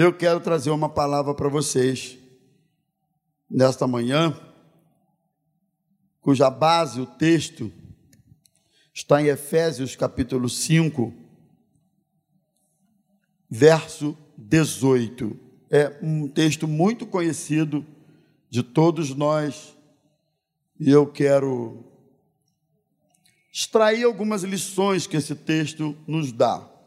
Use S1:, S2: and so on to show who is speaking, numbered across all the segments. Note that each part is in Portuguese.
S1: eu quero trazer uma palavra para vocês nesta manhã, cuja base, o texto, está em Efésios capítulo 5, verso 18. É um texto muito conhecido de todos nós e eu quero extrair algumas lições que esse texto nos dá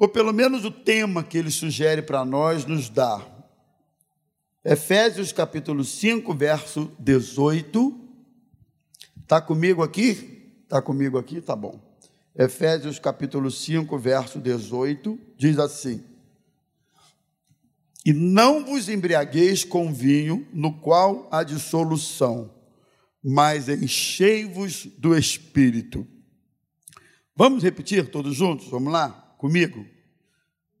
S1: ou pelo menos o tema que ele sugere para nós nos dá. Efésios capítulo 5, verso 18. Está comigo aqui? Está comigo aqui? Tá bom. Efésios capítulo 5, verso 18, diz assim: E não vos embriagueis com vinho, no qual há dissolução, mas enchei-vos do espírito. Vamos repetir todos juntos? Vamos lá? Comigo?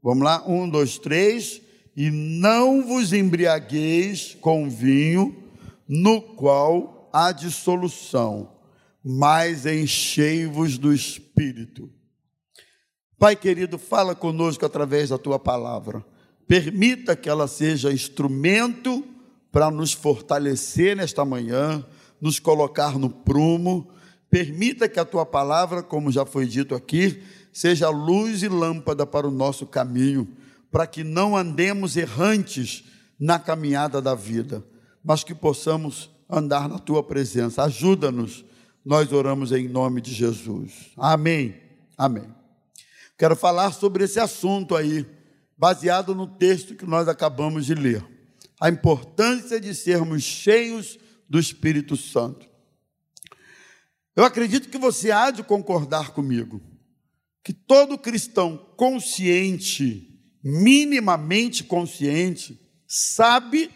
S1: Vamos lá? Um, dois, três. E não vos embriagueis com vinho, no qual há dissolução, mas enchei-vos do espírito. Pai querido, fala conosco através da tua palavra. Permita que ela seja instrumento para nos fortalecer nesta manhã, nos colocar no prumo. Permita que a tua palavra, como já foi dito aqui, seja luz e lâmpada para o nosso caminho, para que não andemos errantes na caminhada da vida, mas que possamos andar na tua presença. Ajuda-nos, nós oramos em nome de Jesus. Amém. Amém. Quero falar sobre esse assunto aí, baseado no texto que nós acabamos de ler. A importância de sermos cheios do Espírito Santo. Eu acredito que você há de concordar comigo que todo cristão consciente, minimamente consciente, sabe,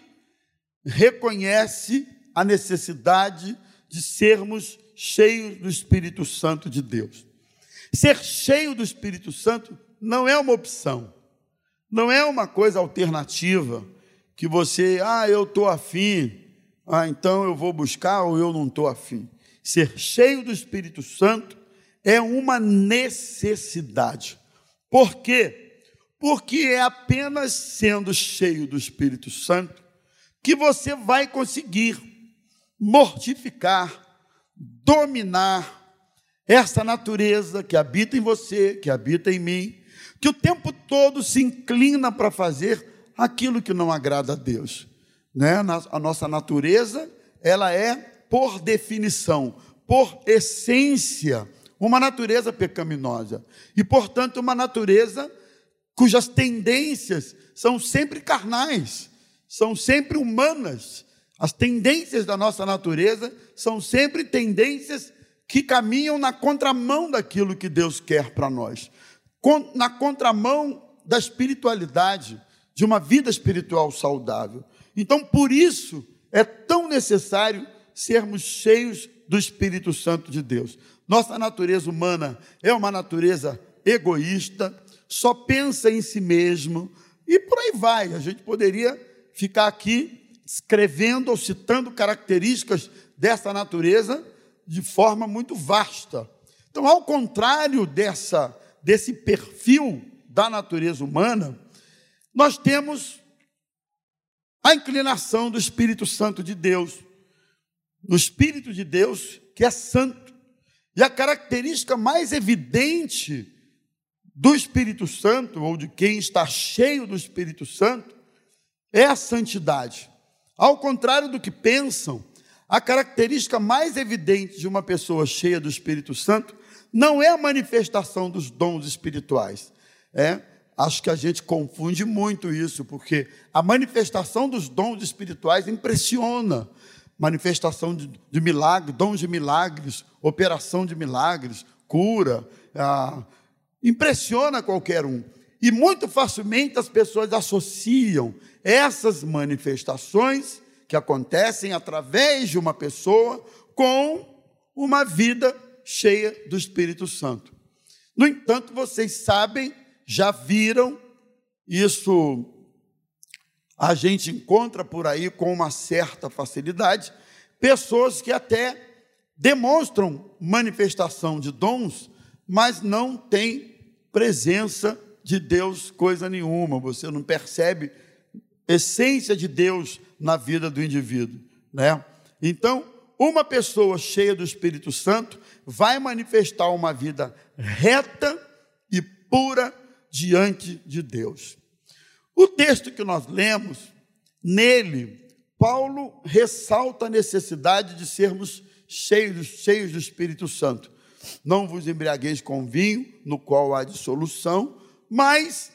S1: reconhece a necessidade de sermos cheios do Espírito Santo de Deus. Ser cheio do Espírito Santo não é uma opção, não é uma coisa alternativa que você, ah, eu estou afim, ah, então eu vou buscar ou eu não estou afim. Ser cheio do Espírito Santo é uma necessidade. Por quê? Porque é apenas sendo cheio do Espírito Santo que você vai conseguir mortificar, dominar essa natureza que habita em você, que habita em mim, que o tempo todo se inclina para fazer aquilo que não agrada a Deus. Né? A nossa natureza, ela é, por definição, por essência, uma natureza pecaminosa e, portanto, uma natureza cujas tendências são sempre carnais, são sempre humanas. As tendências da nossa natureza são sempre tendências que caminham na contramão daquilo que Deus quer para nós, na contramão da espiritualidade, de uma vida espiritual saudável. Então, por isso, é tão necessário sermos cheios do Espírito Santo de Deus. Nossa natureza humana é uma natureza egoísta, só pensa em si mesmo, e por aí vai. A gente poderia ficar aqui escrevendo ou citando características dessa natureza de forma muito vasta. Então, ao contrário dessa, desse perfil da natureza humana, nós temos a inclinação do Espírito Santo de Deus, no Espírito de Deus que é santo. E a característica mais evidente do Espírito Santo, ou de quem está cheio do Espírito Santo, é a santidade. Ao contrário do que pensam, a característica mais evidente de uma pessoa cheia do Espírito Santo não é a manifestação dos dons espirituais. É, acho que a gente confunde muito isso, porque a manifestação dos dons espirituais impressiona manifestação de, de milagre, dons de milagres, operação de milagres, cura, ah, impressiona qualquer um. E muito facilmente as pessoas associam essas manifestações que acontecem através de uma pessoa com uma vida cheia do Espírito Santo. No entanto, vocês sabem, já viram, isso a gente encontra por aí com uma certa facilidade pessoas que até demonstram manifestação de dons, mas não têm presença de Deus coisa nenhuma, você não percebe essência de Deus na vida do indivíduo, né? Então, uma pessoa cheia do Espírito Santo vai manifestar uma vida reta e pura diante de Deus. O texto que nós lemos, nele, Paulo ressalta a necessidade de sermos cheios, cheios do Espírito Santo. Não vos embriagueis com vinho, no qual há dissolução, mas,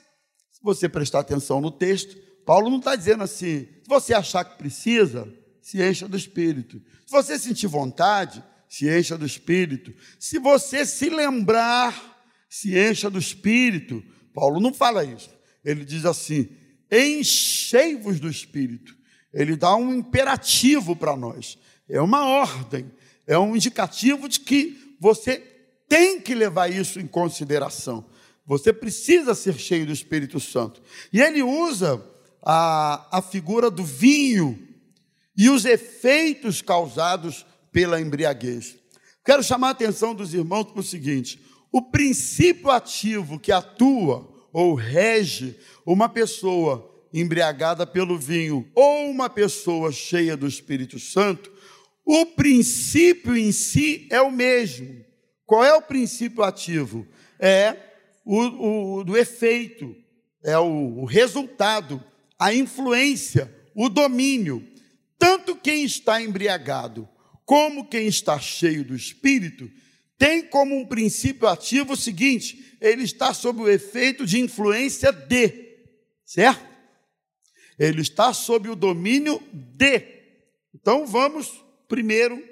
S1: se você prestar atenção no texto, Paulo não está dizendo assim, se você achar que precisa, se encha do Espírito. Se você sentir vontade, se encha do Espírito. Se você se lembrar, se encha do Espírito. Paulo não fala isso. Ele diz assim: enchei-vos do Espírito. Ele dá um imperativo para nós. É uma ordem, é um indicativo de que você tem que levar isso em consideração. Você precisa ser cheio do Espírito Santo. E ele usa a, a figura do vinho e os efeitos causados pela embriaguez. Quero chamar a atenção dos irmãos para o seguinte: o princípio ativo que atua ou rege uma pessoa embriagada pelo vinho ou uma pessoa cheia do Espírito Santo, o princípio em si é o mesmo. Qual é o princípio ativo? É o, o do efeito, é o, o resultado, a influência, o domínio. Tanto quem está embriagado como quem está cheio do espírito tem como um princípio ativo o seguinte: ele está sob o efeito de influência de, certo? Ele está sob o domínio de. Então vamos primeiro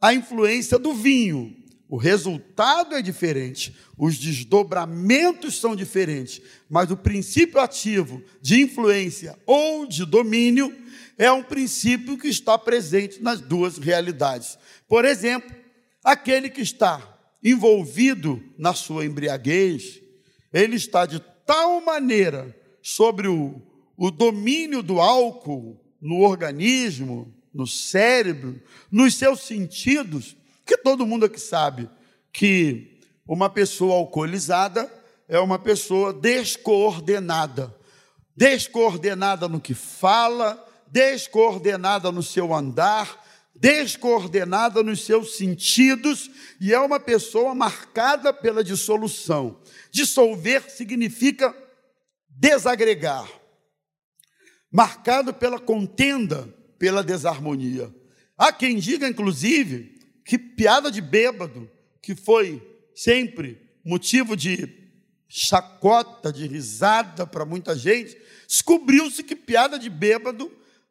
S1: à influência do vinho. O resultado é diferente, os desdobramentos são diferentes, mas o princípio ativo de influência ou de domínio é um princípio que está presente nas duas realidades. Por exemplo, aquele que está envolvido na sua embriaguez, ele está de tal maneira sobre o, o domínio do álcool no organismo, no cérebro, nos seus sentidos, que todo mundo aqui sabe que uma pessoa alcoolizada é uma pessoa descoordenada. Descoordenada no que fala, descoordenada no seu andar, descoordenada nos seus sentidos, e é uma pessoa marcada pela dissolução. Dissolver significa desagregar, marcado pela contenda, pela desarmonia. Há quem diga, inclusive, que piada de bêbado, que foi sempre motivo de chacota, de risada para muita gente, descobriu-se que piada de bêbado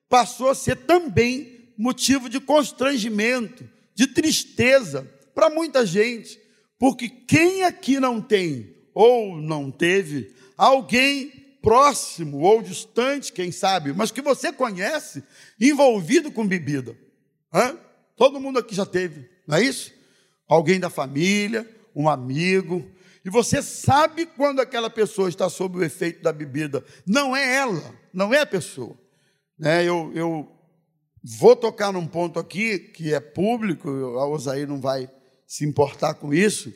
S1: passou a ser também motivo de constrangimento, de tristeza para muita gente, porque quem aqui não tem ou não teve alguém próximo ou distante, quem sabe, mas que você conhece, envolvido com bebida? Hã? Todo mundo aqui já teve, não é isso? Alguém da família, um amigo, e você sabe quando aquela pessoa está sob o efeito da bebida. Não é ela, não é a pessoa. Né, eu, eu vou tocar num ponto aqui que é público, a Osaí não vai se importar com isso,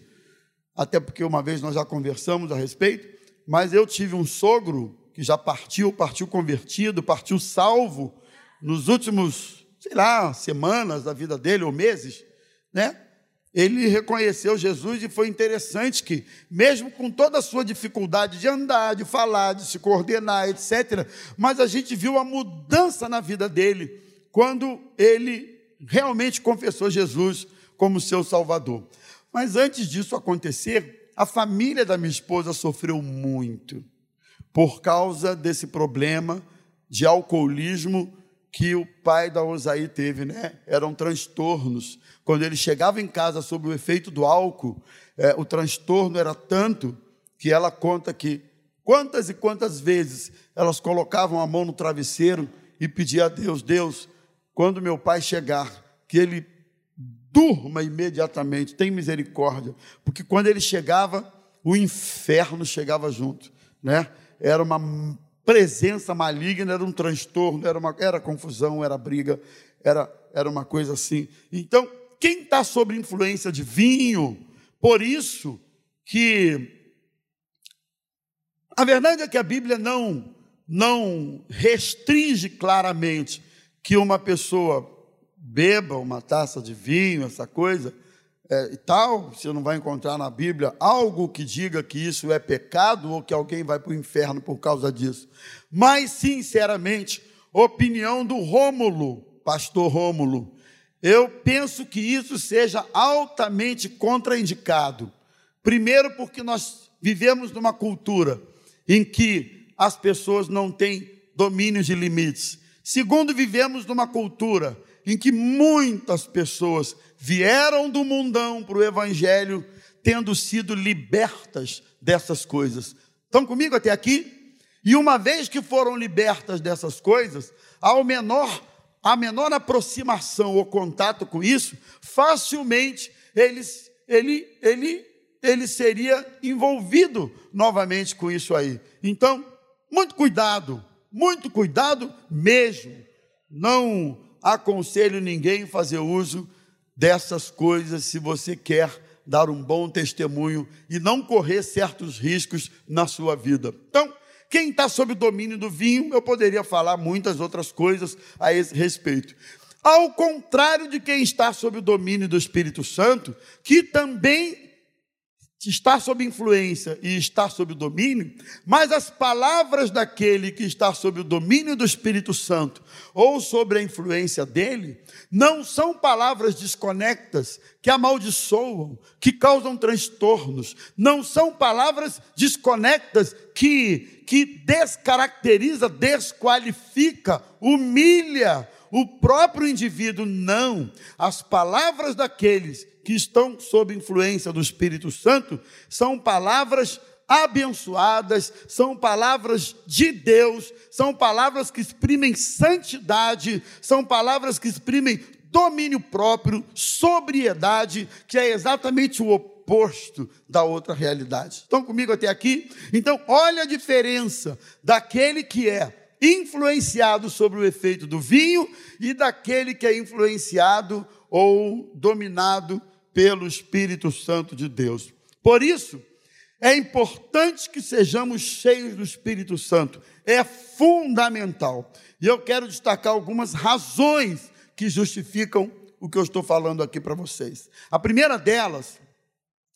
S1: até porque uma vez nós já conversamos a respeito, mas eu tive um sogro que já partiu, partiu convertido, partiu salvo nos últimos, sei lá, semanas da vida dele ou meses, né? ele reconheceu Jesus e foi interessante que, mesmo com toda a sua dificuldade de andar, de falar, de se coordenar, etc., mas a gente viu a mudança na vida dele quando ele realmente confessou Jesus como seu Salvador. Mas antes disso acontecer, a família da minha esposa sofreu muito por causa desse problema de alcoolismo que o pai da Osaí teve, né? Eram transtornos. Quando ele chegava em casa sob o efeito do álcool, é, o transtorno era tanto que ela conta que quantas e quantas vezes elas colocavam a mão no travesseiro e pediam a Deus, Deus, quando meu pai chegar, que ele durma imediatamente, tem misericórdia, porque quando ele chegava, o inferno chegava junto, né? Era uma presença maligna, era um transtorno, era, uma, era confusão, era briga, era, era uma coisa assim. Então, quem está sob influência de vinho, por isso que A verdade é que a Bíblia não não restringe claramente que uma pessoa beba uma taça de vinho, essa coisa é, e tal. Você não vai encontrar na Bíblia algo que diga que isso é pecado ou que alguém vai para o inferno por causa disso. Mas, sinceramente, opinião do Rômulo, pastor Rômulo, eu penso que isso seja altamente contraindicado. Primeiro, porque nós vivemos numa cultura em que as pessoas não têm domínio de limites. Segundo, vivemos numa cultura em que muitas pessoas vieram do mundão para o Evangelho tendo sido libertas dessas coisas. Estão comigo até aqui? E uma vez que foram libertas dessas coisas, ao menor, a menor aproximação ou contato com isso, facilmente eles, ele, ele ele seria envolvido novamente com isso aí. Então, muito cuidado, muito cuidado mesmo. Não aconselho ninguém a fazer uso dessas coisas se você quer dar um bom testemunho e não correr certos riscos na sua vida. Então, quem está sob o domínio do vinho, eu poderia falar muitas outras coisas a esse respeito. Ao contrário de quem está sob o domínio do Espírito Santo, que também está sob influência e está sob o domínio, mas as palavras daquele que está sob o domínio do Espírito Santo ou sobre a influência dele, não são palavras desconectas que amaldiçoam, que causam transtornos, não são palavras desconectas que, que descaracteriza, desqualifica, humilha o próprio indivíduo, não. As palavras daqueles que estão sob influência do Espírito Santo são palavras abençoadas, são palavras de Deus, são palavras que exprimem santidade, são palavras que exprimem domínio próprio, sobriedade, que é exatamente o oposto da outra realidade. Estão comigo até aqui? Então, olha a diferença daquele que é influenciado sobre o efeito do vinho e daquele que é influenciado ou dominado pelo Espírito Santo de Deus. Por isso, é importante que sejamos cheios do Espírito Santo, é fundamental. E eu quero destacar algumas razões que justificam o que eu estou falando aqui para vocês. A primeira delas,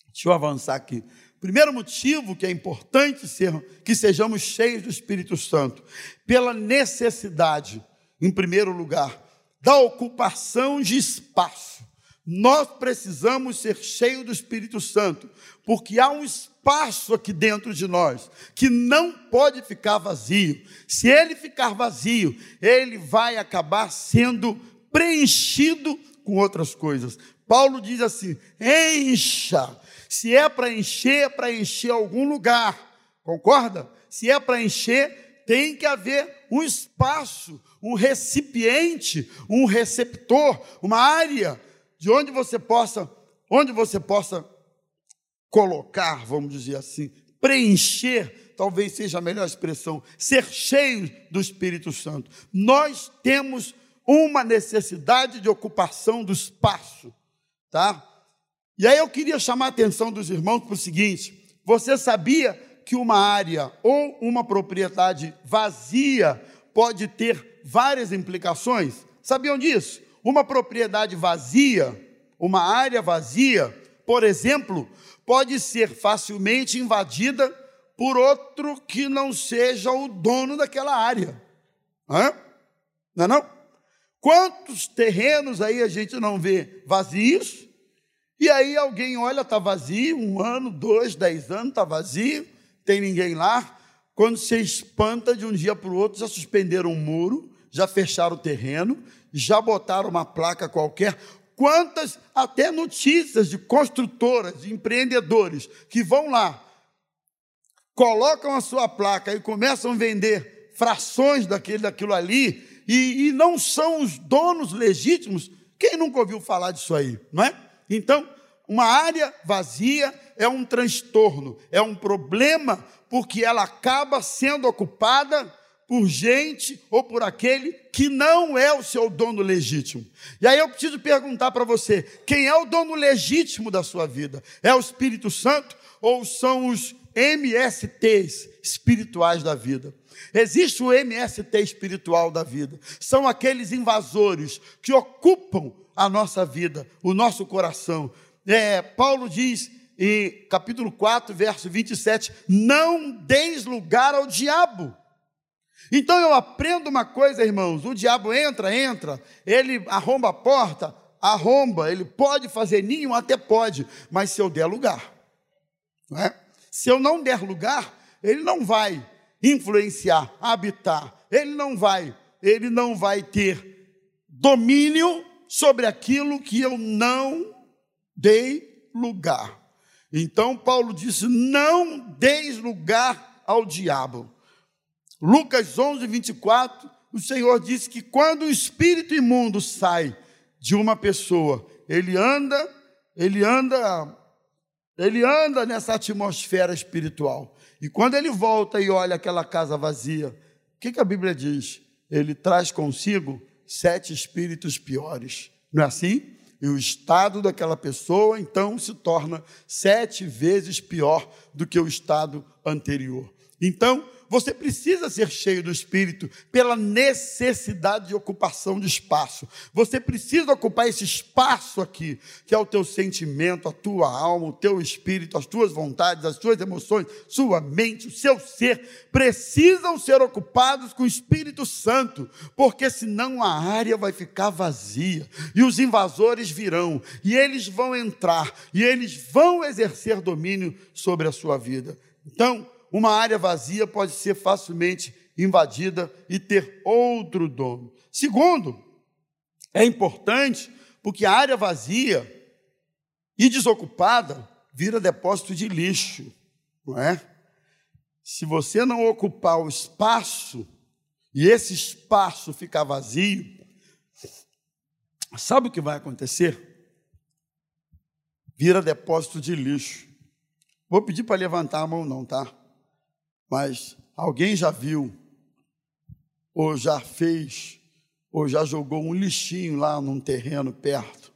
S1: deixa eu avançar aqui. Primeiro motivo que é importante ser, que sejamos cheios do Espírito Santo, pela necessidade, em primeiro lugar, da ocupação de espaço. Nós precisamos ser cheios do Espírito Santo, porque há um espaço aqui dentro de nós que não pode ficar vazio. Se ele ficar vazio, ele vai acabar sendo preenchido com outras coisas. Paulo diz assim: encha. Se é para encher, é para encher algum lugar. Concorda? Se é para encher, tem que haver um espaço, um recipiente, um receptor, uma área de onde você possa, onde você possa colocar, vamos dizer assim, preencher, talvez seja a melhor expressão, ser cheio do Espírito Santo. Nós temos uma necessidade de ocupação do espaço, tá? E aí eu queria chamar a atenção dos irmãos para o seguinte: você sabia que uma área ou uma propriedade vazia pode ter várias implicações? Sabiam disso? Uma propriedade vazia, uma área vazia, por exemplo, pode ser facilmente invadida por outro que não seja o dono daquela área. Hã? Não é não? Quantos terrenos aí a gente não vê vazios? E aí alguém olha, está vazio, um ano, dois, dez anos, está vazio, tem ninguém lá. Quando se espanta de um dia para o outro, já suspenderam um muro, já fecharam o terreno, já botaram uma placa qualquer. Quantas até notícias de construtoras, de empreendedores que vão lá, colocam a sua placa e começam a vender frações daquele, daquilo ali, e, e não são os donos legítimos. Quem nunca ouviu falar disso aí, não é? Então, uma área vazia é um transtorno, é um problema, porque ela acaba sendo ocupada por gente ou por aquele que não é o seu dono legítimo. E aí eu preciso perguntar para você: quem é o dono legítimo da sua vida? É o Espírito Santo ou são os MSTs espirituais da vida? Existe o MST espiritual da vida. São aqueles invasores que ocupam a nossa vida, o nosso coração. É, Paulo diz em capítulo 4, verso 27, não deis lugar ao diabo. Então eu aprendo uma coisa, irmãos: o diabo entra, entra, ele arromba a porta, arromba, ele pode fazer ninho, até pode, mas se eu der lugar, não é? se eu não der lugar, ele não vai influenciar, habitar, ele não vai, ele não vai ter domínio sobre aquilo que eu não dei lugar. Então Paulo disse: não deis lugar ao diabo. Lucas 11, 24, o Senhor disse que quando o espírito imundo sai de uma pessoa, ele anda, ele anda, ele anda nessa atmosfera espiritual. E quando ele volta e olha aquela casa vazia, o que, que a Bíblia diz? Ele traz consigo sete espíritos piores. Não é assim? E o estado daquela pessoa, então, se torna sete vezes pior do que o estado anterior. Então, você precisa ser cheio do Espírito pela necessidade de ocupação de espaço. Você precisa ocupar esse espaço aqui, que é o teu sentimento, a tua alma, o teu espírito, as tuas vontades, as tuas emoções, sua mente, o seu ser, precisam ser ocupados com o Espírito Santo, porque senão a área vai ficar vazia e os invasores virão e eles vão entrar e eles vão exercer domínio sobre a sua vida. Então, uma área vazia pode ser facilmente invadida e ter outro dono. Segundo, é importante porque a área vazia e desocupada vira depósito de lixo, não é? Se você não ocupar o espaço e esse espaço ficar vazio, sabe o que vai acontecer? Vira depósito de lixo. Vou pedir para levantar a mão, não, tá? Mas alguém já viu, ou já fez, ou já jogou um lixinho lá num terreno perto,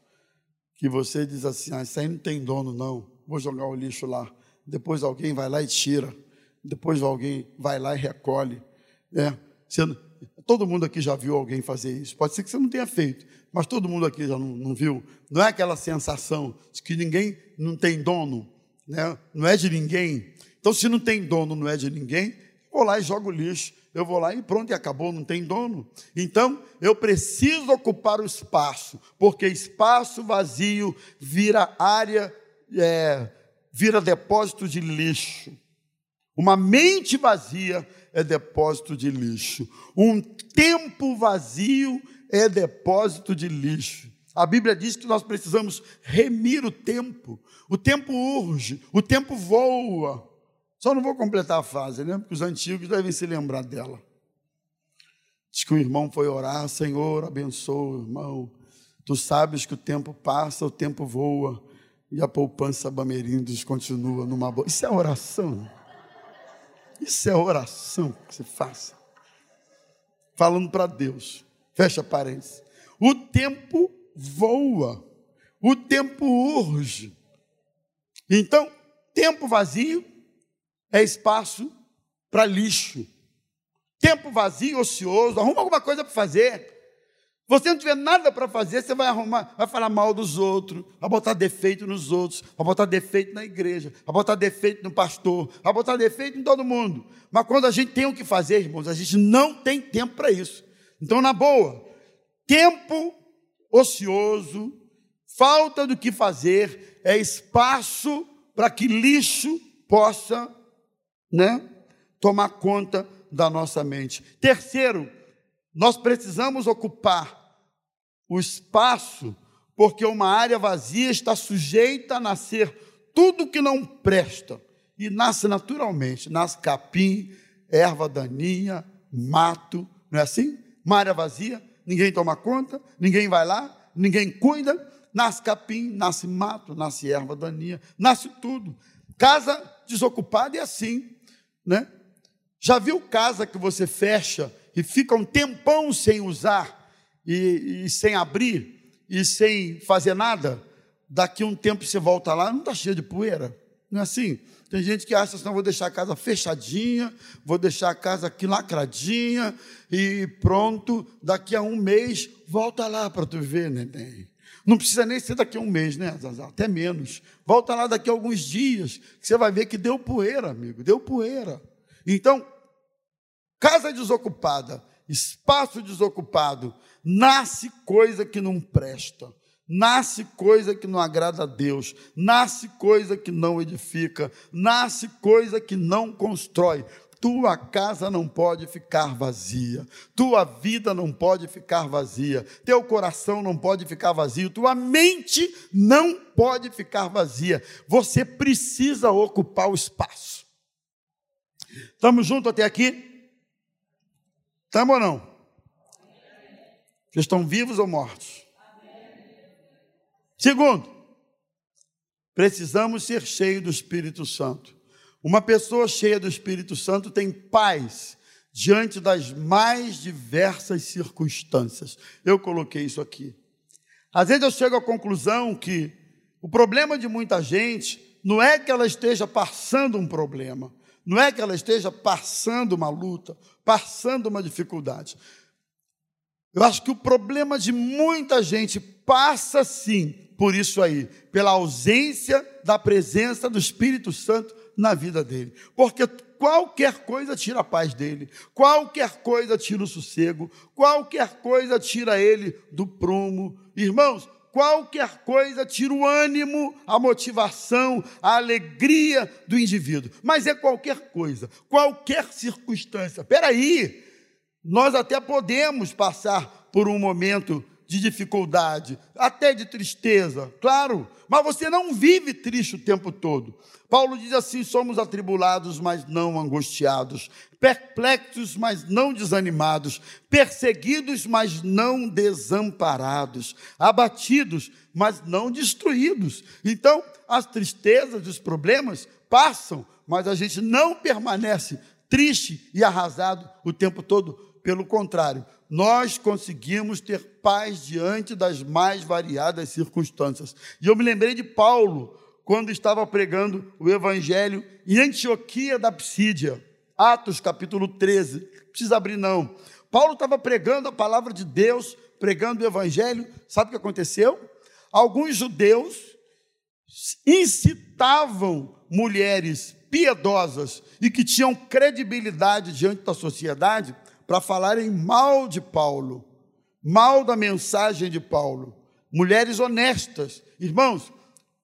S1: que você diz assim: ah, isso aí não tem dono, não, vou jogar o lixo lá. Depois alguém vai lá e tira, depois alguém vai lá e recolhe. É, todo mundo aqui já viu alguém fazer isso. Pode ser que você não tenha feito, mas todo mundo aqui já não, não viu. Não é aquela sensação de que ninguém não tem dono, né? não é de ninguém, então, se não tem dono, não é de ninguém, vou lá e jogo lixo. Eu vou lá e pronto, e acabou, não tem dono. Então, eu preciso ocupar o espaço, porque espaço vazio vira área, é, vira depósito de lixo. Uma mente vazia é depósito de lixo. Um tempo vazio é depósito de lixo. A Bíblia diz que nós precisamos remir o tempo. O tempo urge, o tempo voa. Só não vou completar a frase, né? Porque os antigos devem se lembrar dela. Diz que o irmão foi orar, Senhor, abençoa o irmão. Tu sabes que o tempo passa, o tempo voa, e a poupança Bamerindos continua numa boa. Isso é oração. Isso é oração que se faça. Falando para Deus. Fecha parênteses. O tempo voa. O tempo urge. Então, tempo vazio é espaço para lixo. Tempo vazio, ocioso, arruma alguma coisa para fazer. Você não tiver nada para fazer, você vai arrumar, vai falar mal dos outros, vai botar defeito nos outros, vai botar defeito na igreja, vai botar defeito no pastor, vai botar defeito em todo mundo. Mas quando a gente tem o que fazer, irmãos, a gente não tem tempo para isso. Então, na boa, tempo ocioso, falta do que fazer, é espaço para que lixo possa né, tomar conta da nossa mente. Terceiro, nós precisamos ocupar o espaço, porque uma área vazia está sujeita a nascer tudo que não presta. E nasce naturalmente, nasce capim, erva daninha, mato, não é assim? Uma área vazia, ninguém toma conta, ninguém vai lá, ninguém cuida, nasce capim, nasce mato, nasce erva daninha, nasce tudo. Casa desocupada é assim né? Já viu casa que você fecha e fica um tempão sem usar e, e sem abrir e sem fazer nada? Daqui um tempo você volta lá, não está cheio de poeira. Não é assim? Tem gente que acha assim, não, vou deixar a casa fechadinha, vou deixar a casa aqui lacradinha e pronto, daqui a um mês, volta lá para tu ver, neném. Não precisa nem ser daqui a um mês, né? Até menos. Volta lá daqui a alguns dias, que você vai ver que deu poeira, amigo, deu poeira. Então, casa desocupada, espaço desocupado, nasce coisa que não presta, nasce coisa que não agrada a Deus, nasce coisa que não edifica, nasce coisa que não constrói. Tua casa não pode ficar vazia, tua vida não pode ficar vazia, teu coração não pode ficar vazio, tua mente não pode ficar vazia. Você precisa ocupar o espaço. Estamos juntos até aqui? Estamos ou não? Vocês estão vivos ou mortos? Segundo, precisamos ser cheios do Espírito Santo. Uma pessoa cheia do Espírito Santo tem paz diante das mais diversas circunstâncias. Eu coloquei isso aqui. Às vezes eu chego à conclusão que o problema de muita gente não é que ela esteja passando um problema, não é que ela esteja passando uma luta, passando uma dificuldade. Eu acho que o problema de muita gente passa sim por isso aí, pela ausência da presença do Espírito Santo na vida dele. Porque qualquer coisa tira a paz dele, qualquer coisa tira o sossego, qualquer coisa tira ele do prumo. Irmãos, qualquer coisa tira o ânimo, a motivação, a alegria do indivíduo. Mas é qualquer coisa, qualquer circunstância. Espera aí, nós até podemos passar por um momento de dificuldade, até de tristeza, claro, mas você não vive triste o tempo todo. Paulo diz assim: somos atribulados, mas não angustiados, perplexos, mas não desanimados, perseguidos, mas não desamparados, abatidos, mas não destruídos. Então, as tristezas, os problemas passam, mas a gente não permanece triste e arrasado o tempo todo. Pelo contrário, nós conseguimos ter paz diante das mais variadas circunstâncias. E eu me lembrei de Paulo, quando estava pregando o evangelho em Antioquia da Psídia, Atos capítulo 13. Não precisa abrir, não. Paulo estava pregando a palavra de Deus, pregando o evangelho. Sabe o que aconteceu? Alguns judeus incitavam mulheres piedosas e que tinham credibilidade diante da sociedade para falarem mal de Paulo, mal da mensagem de Paulo. Mulheres honestas. Irmãos,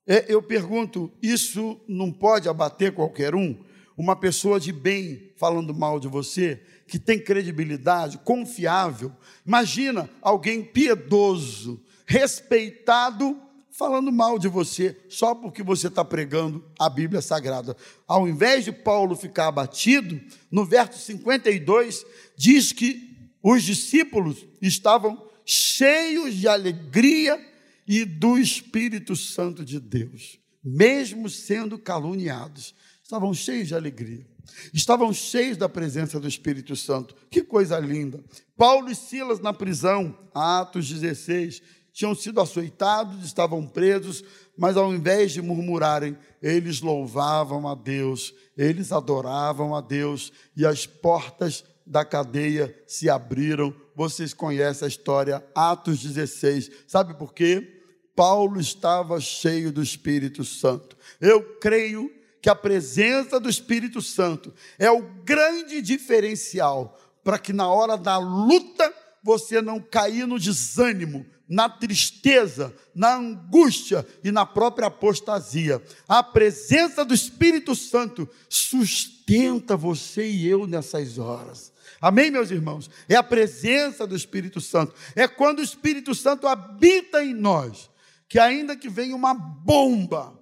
S1: é, eu pergunto: isso não pode abater qualquer um? Uma pessoa de bem falando mal de você, que tem credibilidade, confiável. Imagina alguém piedoso, respeitado, falando mal de você, só porque você está pregando a Bíblia Sagrada. Ao invés de Paulo ficar abatido, no verso 52, diz que os discípulos estavam cheios de alegria e do Espírito Santo de Deus, mesmo sendo caluniados, estavam cheios de alegria. Estavam cheios da presença do Espírito Santo. Que coisa linda. Paulo e Silas na prisão, Atos 16, tinham sido açoitados, estavam presos, mas ao invés de murmurarem, eles louvavam a Deus, eles adoravam a Deus, e as portas da cadeia se abriram. Vocês conhecem a história, Atos 16. Sabe por quê? Paulo estava cheio do Espírito Santo. Eu creio que a presença do Espírito Santo é o grande diferencial para que na hora da luta você não cair no desânimo, na tristeza, na angústia e na própria apostasia. A presença do Espírito Santo sustenta você e eu nessas horas. Amém, meus irmãos? É a presença do Espírito Santo. É quando o Espírito Santo habita em nós, que ainda que venha uma bomba,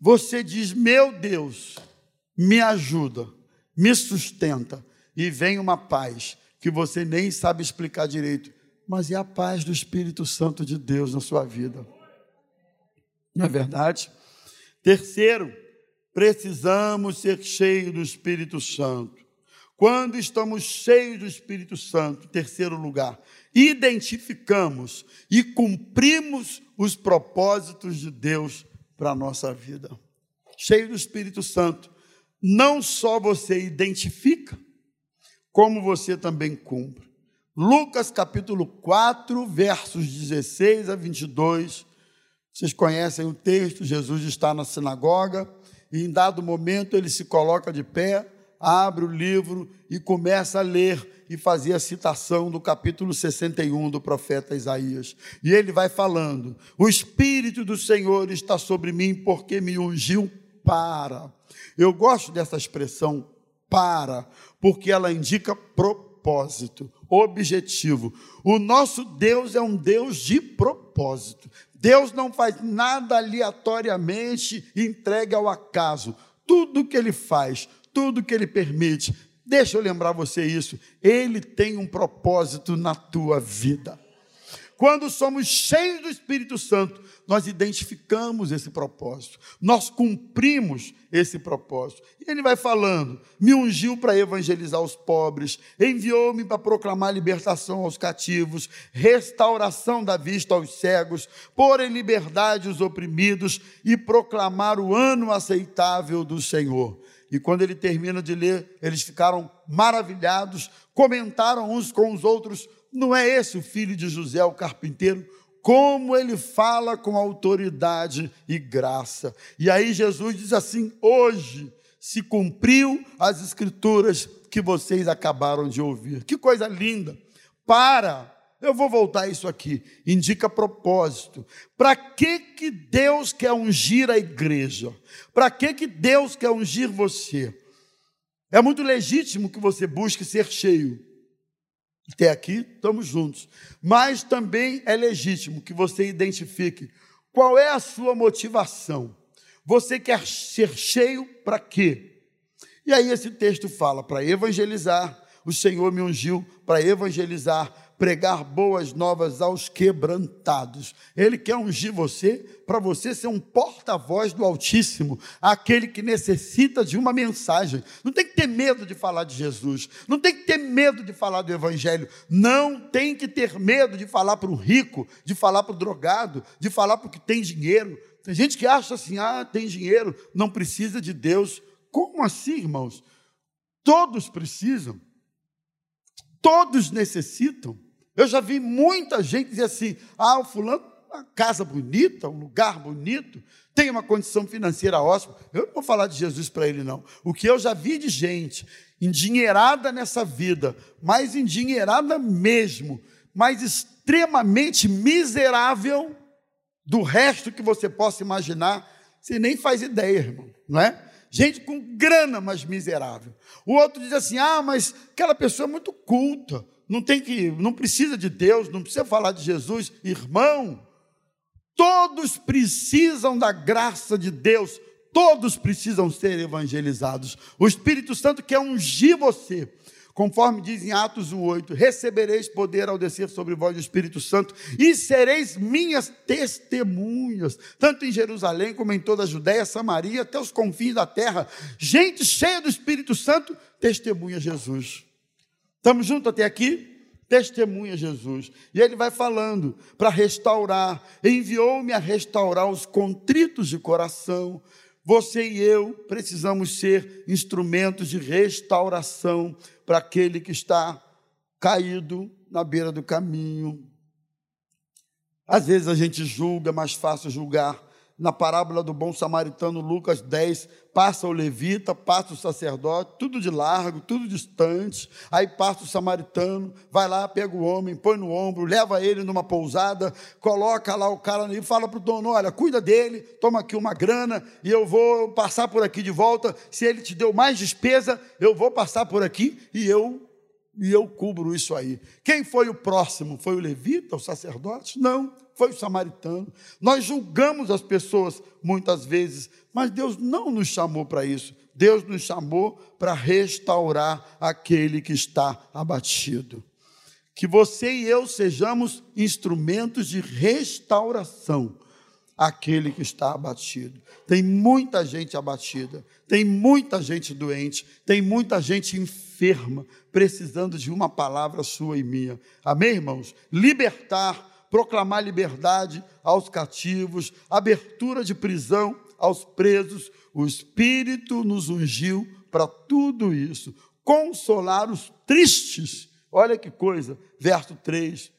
S1: você diz: Meu Deus, me ajuda, me sustenta, e vem uma paz que você nem sabe explicar direito, mas é a paz do Espírito Santo de Deus na sua vida. Não é verdade? Terceiro, precisamos ser cheios do Espírito Santo. Quando estamos cheios do Espírito Santo, terceiro lugar, identificamos e cumprimos os propósitos de Deus para a nossa vida. Cheio do Espírito Santo, não só você identifica, como você também cumpre. Lucas capítulo 4, versos 16 a 22. Vocês conhecem o texto, Jesus está na sinagoga e em dado momento ele se coloca de pé, abre o livro e começa a ler e fazer a citação do capítulo 61 do profeta Isaías. E ele vai falando: O Espírito do Senhor está sobre mim porque me ungiu para. Eu gosto dessa expressão para, porque ela indica propósito, objetivo. O nosso Deus é um Deus de propósito. Deus não faz nada aleatoriamente entregue ao acaso. Tudo que ele faz, tudo que ele permite, deixa eu lembrar você isso, ele tem um propósito na tua vida. Quando somos cheios do Espírito Santo, nós identificamos esse propósito, nós cumprimos esse propósito. E ele vai falando: me ungiu para evangelizar os pobres, enviou-me para proclamar libertação aos cativos, restauração da vista aos cegos, pôr em liberdade os oprimidos e proclamar o ano aceitável do Senhor. E quando ele termina de ler, eles ficaram maravilhados, comentaram uns com os outros não é esse o filho de José, o carpinteiro? Como ele fala com autoridade e graça. E aí Jesus diz assim: hoje se cumpriu as escrituras que vocês acabaram de ouvir. Que coisa linda! Para, eu vou voltar a isso aqui. Indica propósito. Para que que Deus quer ungir a igreja? Para que que Deus quer ungir você? É muito legítimo que você busque ser cheio. Até aqui estamos juntos. Mas também é legítimo que você identifique qual é a sua motivação. Você quer ser cheio para quê? E aí esse texto fala para evangelizar. O Senhor me ungiu para evangelizar, pregar boas novas aos quebrantados. Ele quer ungir você para você ser um porta-voz do Altíssimo, aquele que necessita de uma mensagem. Não tem que ter medo de falar de Jesus, não tem que ter medo de falar do Evangelho, não tem que ter medo de falar para o rico, de falar para o drogado, de falar para o que tem dinheiro. Tem gente que acha assim: ah, tem dinheiro, não precisa de Deus. Como assim, irmãos? Todos precisam. Todos necessitam. Eu já vi muita gente dizer assim: ah, o fulano uma casa bonita, um lugar bonito, tem uma condição financeira ótima. Eu não vou falar de Jesus para ele, não. O que eu já vi de gente endinheirada nessa vida, mais endinheirada mesmo, mais extremamente miserável do resto que você possa imaginar, você nem faz ideia, irmão, não é? Gente com grana, mas miserável. O outro diz assim: ah, mas aquela pessoa é muito culta, não tem que, não precisa de Deus, não precisa falar de Jesus, irmão. Todos precisam da graça de Deus, todos precisam ser evangelizados. O Espírito Santo quer ungir você. Conforme diz em Atos 1:8, recebereis poder ao descer sobre vós o Espírito Santo e sereis minhas testemunhas, tanto em Jerusalém como em toda a Judéia, Samaria, até os confins da terra. Gente cheia do Espírito Santo testemunha Jesus. Estamos juntos até aqui? Testemunha Jesus. E ele vai falando para restaurar. Enviou-me a restaurar os contritos de coração. Você e eu precisamos ser instrumentos de restauração para aquele que está caído na beira do caminho. Às vezes a gente julga, é mais fácil julgar na parábola do bom samaritano, Lucas 10, passa o levita, passa o sacerdote, tudo de largo, tudo distante. Aí passa o samaritano, vai lá, pega o homem, põe no ombro, leva ele numa pousada, coloca lá o cara e fala para o dono: olha, cuida dele, toma aqui uma grana e eu vou passar por aqui de volta. Se ele te deu mais despesa, eu vou passar por aqui e eu e eu cubro isso aí. Quem foi o próximo? Foi o levita, o sacerdote? Não foi o samaritano. Nós julgamos as pessoas muitas vezes, mas Deus não nos chamou para isso. Deus nos chamou para restaurar aquele que está abatido. Que você e eu sejamos instrumentos de restauração. aquele que está abatido. Tem muita gente abatida, tem muita gente doente, tem muita gente enferma, precisando de uma palavra sua e minha. Amém, irmãos? Libertar, proclamar liberdade aos cativos, abertura de prisão aos presos. O Espírito nos ungiu para tudo isso. Consolar os tristes. Olha que coisa, verso 3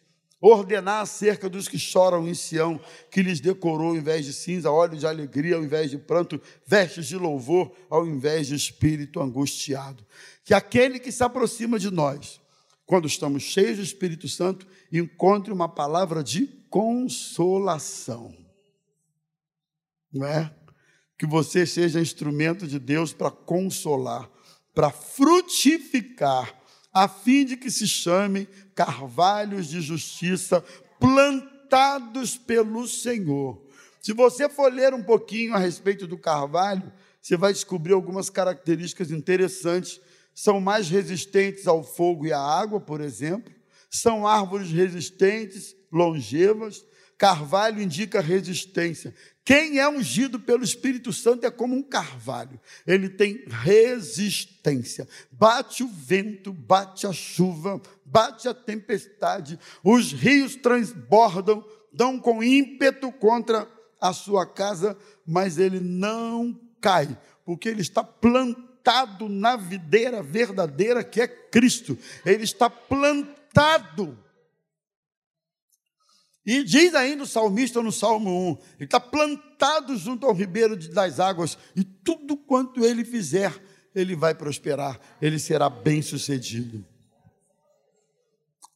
S1: ordenar acerca dos que choram em Sião, que lhes decorou ao invés de cinza, óleo de alegria ao invés de pranto, vestes de louvor ao invés de espírito angustiado. Que aquele que se aproxima de nós, quando estamos cheios do Espírito Santo, encontre uma palavra de consolação. Não é? Que você seja instrumento de Deus para consolar, para frutificar a fim de que se chamem carvalhos de justiça plantados pelo Senhor. Se você for ler um pouquinho a respeito do carvalho, você vai descobrir algumas características interessantes. São mais resistentes ao fogo e à água, por exemplo. São árvores resistentes, longevas. Carvalho indica resistência. Quem é ungido pelo Espírito Santo é como um carvalho, ele tem resistência. Bate o vento, bate a chuva, bate a tempestade, os rios transbordam, dão com ímpeto contra a sua casa, mas ele não cai, porque ele está plantado na videira verdadeira que é Cristo, ele está plantado e diz ainda o salmista no Salmo 1: ele está plantado junto ao ribeiro das águas, e tudo quanto ele fizer, ele vai prosperar, ele será bem sucedido.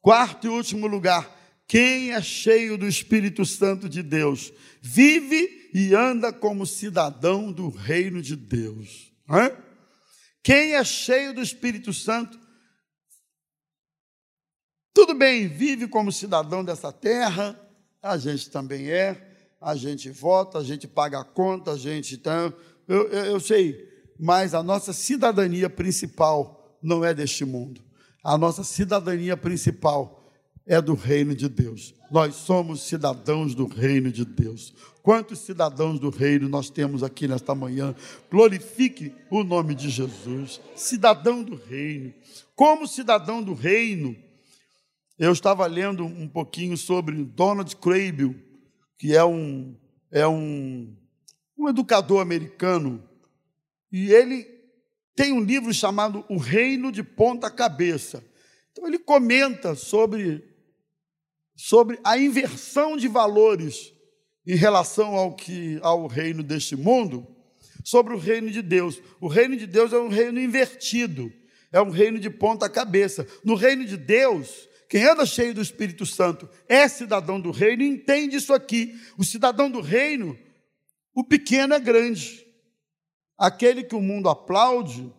S1: Quarto e último lugar, quem é cheio do Espírito Santo de Deus, vive e anda como cidadão do reino de Deus. Hã? Quem é cheio do Espírito Santo, tudo bem, vive como cidadão dessa terra, a gente também é, a gente vota, a gente paga a conta, a gente. Então, eu, eu, eu sei, mas a nossa cidadania principal não é deste mundo. A nossa cidadania principal é do reino de Deus. Nós somos cidadãos do reino de Deus. Quantos cidadãos do reino nós temos aqui nesta manhã? Glorifique o nome de Jesus. Cidadão do reino. Como cidadão do reino, eu estava lendo um pouquinho sobre Donald Crable, que é um, é um, um educador americano, e ele tem um livro chamado O Reino de Ponta Cabeça. Então ele comenta sobre, sobre a inversão de valores em relação ao que ao reino deste mundo, sobre o reino de Deus. O reino de Deus é um reino invertido, é um reino de ponta cabeça. No reino de Deus, quem anda cheio do Espírito Santo é cidadão do reino entende isso aqui. O cidadão do reino, o pequeno é grande. Aquele que o mundo aplaude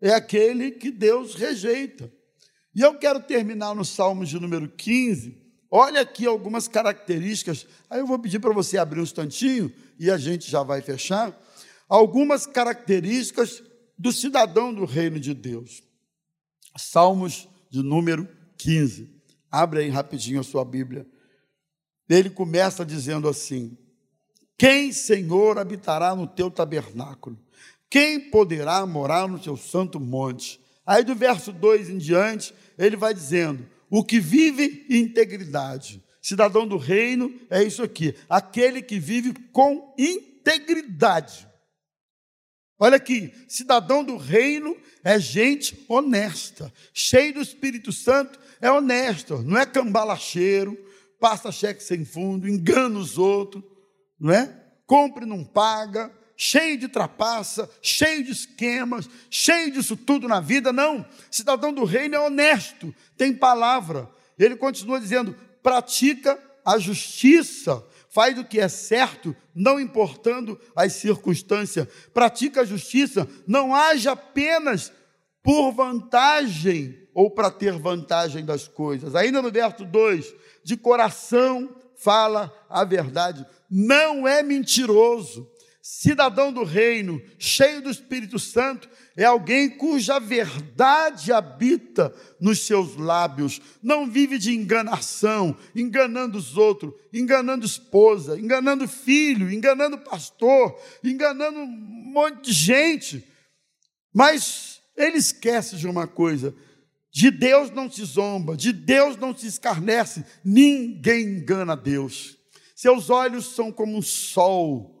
S1: é aquele que Deus rejeita. E eu quero terminar no Salmo de número 15. Olha aqui algumas características. Aí eu vou pedir para você abrir um instantinho e a gente já vai fechar. Algumas características do cidadão do reino de Deus. Salmos de número 15. Abre aí rapidinho a sua Bíblia. Ele começa dizendo assim: Quem, Senhor, habitará no teu tabernáculo? Quem poderá morar no teu santo monte? Aí do verso 2 em diante, ele vai dizendo: O que vive integridade. Cidadão do reino é isso aqui, aquele que vive com integridade. Olha aqui, cidadão do reino é gente honesta, cheio do Espírito Santo é honesto, não é cambalacheiro, passa cheque sem fundo, engana os outros, não é? Compre não paga, cheio de trapaça, cheio de esquemas, cheio disso tudo na vida, não. Cidadão do reino é honesto, tem palavra. Ele continua dizendo: pratica a justiça, faz o que é certo, não importando as circunstâncias, pratica a justiça, não age apenas por vantagem ou para ter vantagem das coisas. Ainda no verso 2, de coração fala a verdade, não é mentiroso, cidadão do reino, cheio do Espírito Santo, é alguém cuja verdade habita nos seus lábios, não vive de enganação, enganando os outros, enganando esposa, enganando filho, enganando pastor, enganando um monte de gente. Mas ele esquece de uma coisa: de Deus não se zomba, de Deus não se escarnece, ninguém engana Deus. Seus olhos são como um sol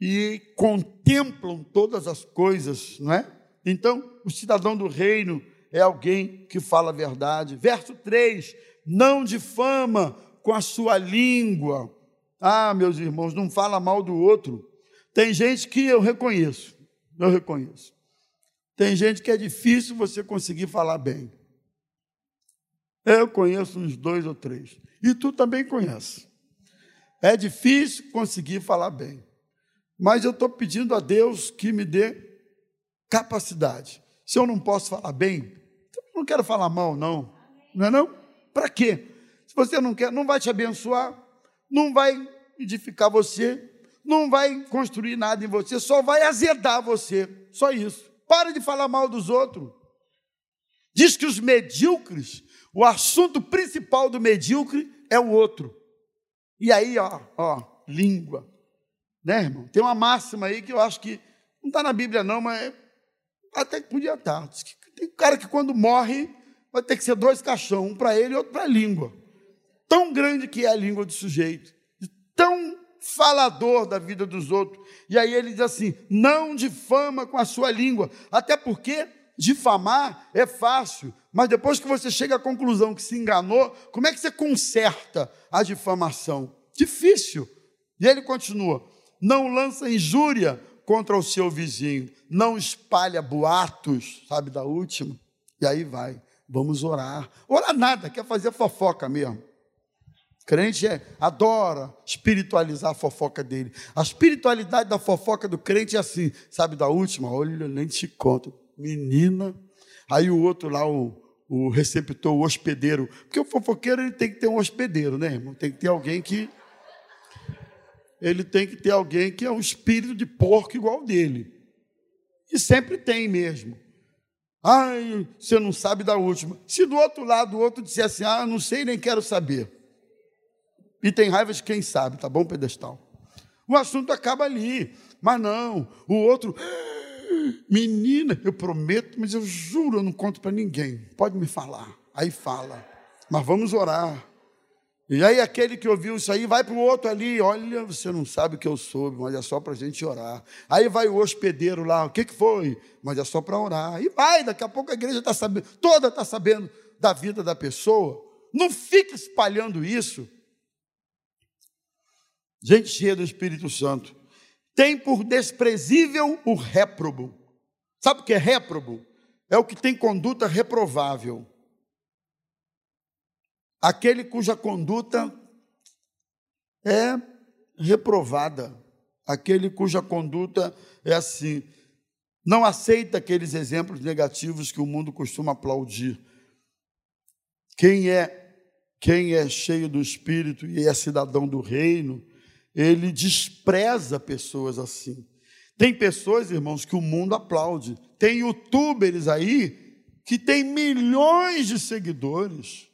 S1: e contemplam todas as coisas, não é? Então, o cidadão do reino é alguém que fala a verdade. Verso 3: não difama com a sua língua. Ah, meus irmãos, não fala mal do outro. Tem gente que eu reconheço, eu reconheço. Tem gente que é difícil você conseguir falar bem. Eu conheço uns dois ou três. E tu também conhece. É difícil conseguir falar bem. Mas eu estou pedindo a Deus que me dê capacidade. Se eu não posso falar bem, eu não quero falar mal, não. Não é não? Para quê? Se você não quer, não vai te abençoar, não vai edificar você, não vai construir nada em você, só vai azedar você. Só isso. Para de falar mal dos outros. Diz que os medíocres, o assunto principal do medíocre é o outro. E aí, ó, ó, língua. Né, irmão? Tem uma máxima aí que eu acho que não está na Bíblia, não, mas até que podia estar. Tá. Tem cara que quando morre vai ter que ser dois caixão, um para ele e outro para a língua. Tão grande que é a língua do sujeito, tão falador da vida dos outros. E aí ele diz assim: não difama com a sua língua, até porque difamar é fácil, mas depois que você chega à conclusão que se enganou, como é que você conserta a difamação? Difícil. E ele continua: não lança injúria contra o seu vizinho, não espalha boatos, sabe da última? E aí vai, vamos orar. Orar nada, quer fazer fofoca mesmo. Crente é, adora espiritualizar a fofoca dele. A espiritualidade da fofoca do crente é assim, sabe da última? Olha, nem te conto. Menina. Aí o outro lá, o, o receptor, o hospedeiro. Porque o fofoqueiro ele tem que ter um hospedeiro, né, irmão? Tem que ter alguém que ele tem que ter alguém que é um espírito de porco igual dele. E sempre tem mesmo. Ai, você não sabe da última. Se do outro lado o outro disser assim, ah, não sei nem quero saber. E tem raiva de quem sabe, tá bom, pedestal? O assunto acaba ali. Mas não, o outro, menina, eu prometo, mas eu juro, eu não conto para ninguém. Pode me falar. Aí fala. Mas vamos orar. E aí aquele que ouviu isso aí vai para o outro ali, olha, você não sabe o que eu soube, mas é só para a gente orar. Aí vai o hospedeiro lá, o que, que foi? Mas é só para orar. E vai, daqui a pouco a igreja está sabendo, toda está sabendo da vida da pessoa. Não fique espalhando isso. Gente cheia do Espírito Santo. Tem por desprezível o réprobo. Sabe o que é réprobo? É o que tem conduta reprovável aquele cuja conduta é reprovada, aquele cuja conduta é assim, não aceita aqueles exemplos negativos que o mundo costuma aplaudir. Quem é quem é cheio do espírito e é cidadão do reino, ele despreza pessoas assim. Tem pessoas, irmãos, que o mundo aplaude. Tem youtubers aí que tem milhões de seguidores.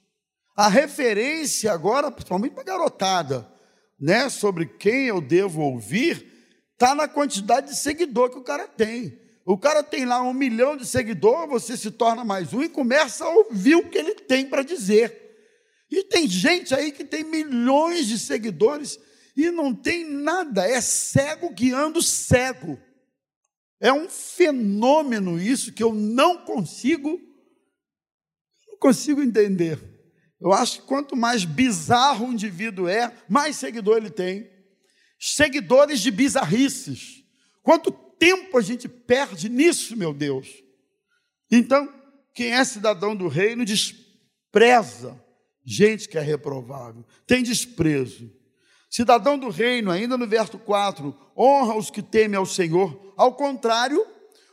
S1: A referência agora, principalmente para a garotada, né, sobre quem eu devo ouvir, está na quantidade de seguidor que o cara tem. O cara tem lá um milhão de seguidores, você se torna mais um e começa a ouvir o que ele tem para dizer. E tem gente aí que tem milhões de seguidores e não tem nada, é cego guiando cego. É um fenômeno isso que eu não consigo, não consigo entender. Eu acho que quanto mais bizarro o indivíduo é, mais seguidor ele tem. Seguidores de bizarrices. Quanto tempo a gente perde nisso, meu Deus? Então, quem é cidadão do reino despreza gente que é reprovável, tem desprezo. Cidadão do reino, ainda no verso 4, honra os que temem ao Senhor. Ao contrário,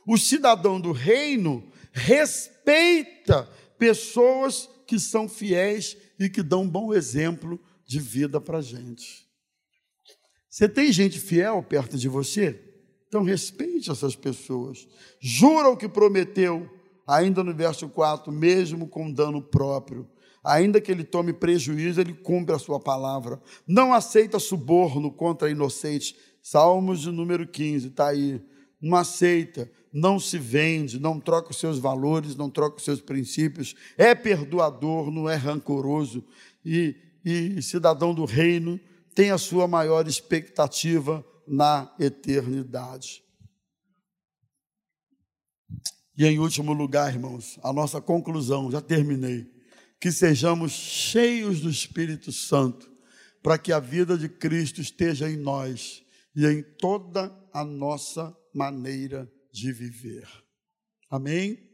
S1: o cidadão do reino respeita pessoas que são fiéis e que dão um bom exemplo de vida para a gente. Você tem gente fiel perto de você? Então respeite essas pessoas. Jura o que prometeu, ainda no verso 4, mesmo com dano próprio. Ainda que ele tome prejuízo, ele cumpre a sua palavra. Não aceita suborno contra inocentes. Salmos de número 15, está aí. Não aceita, não se vende, não troca os seus valores, não troca os seus princípios. É perdoador, não é rancoroso. E, e cidadão do reino tem a sua maior expectativa na eternidade. E em último lugar, irmãos, a nossa conclusão, já terminei. Que sejamos cheios do Espírito Santo, para que a vida de Cristo esteja em nós e em toda a nossa maneira de viver. Amém?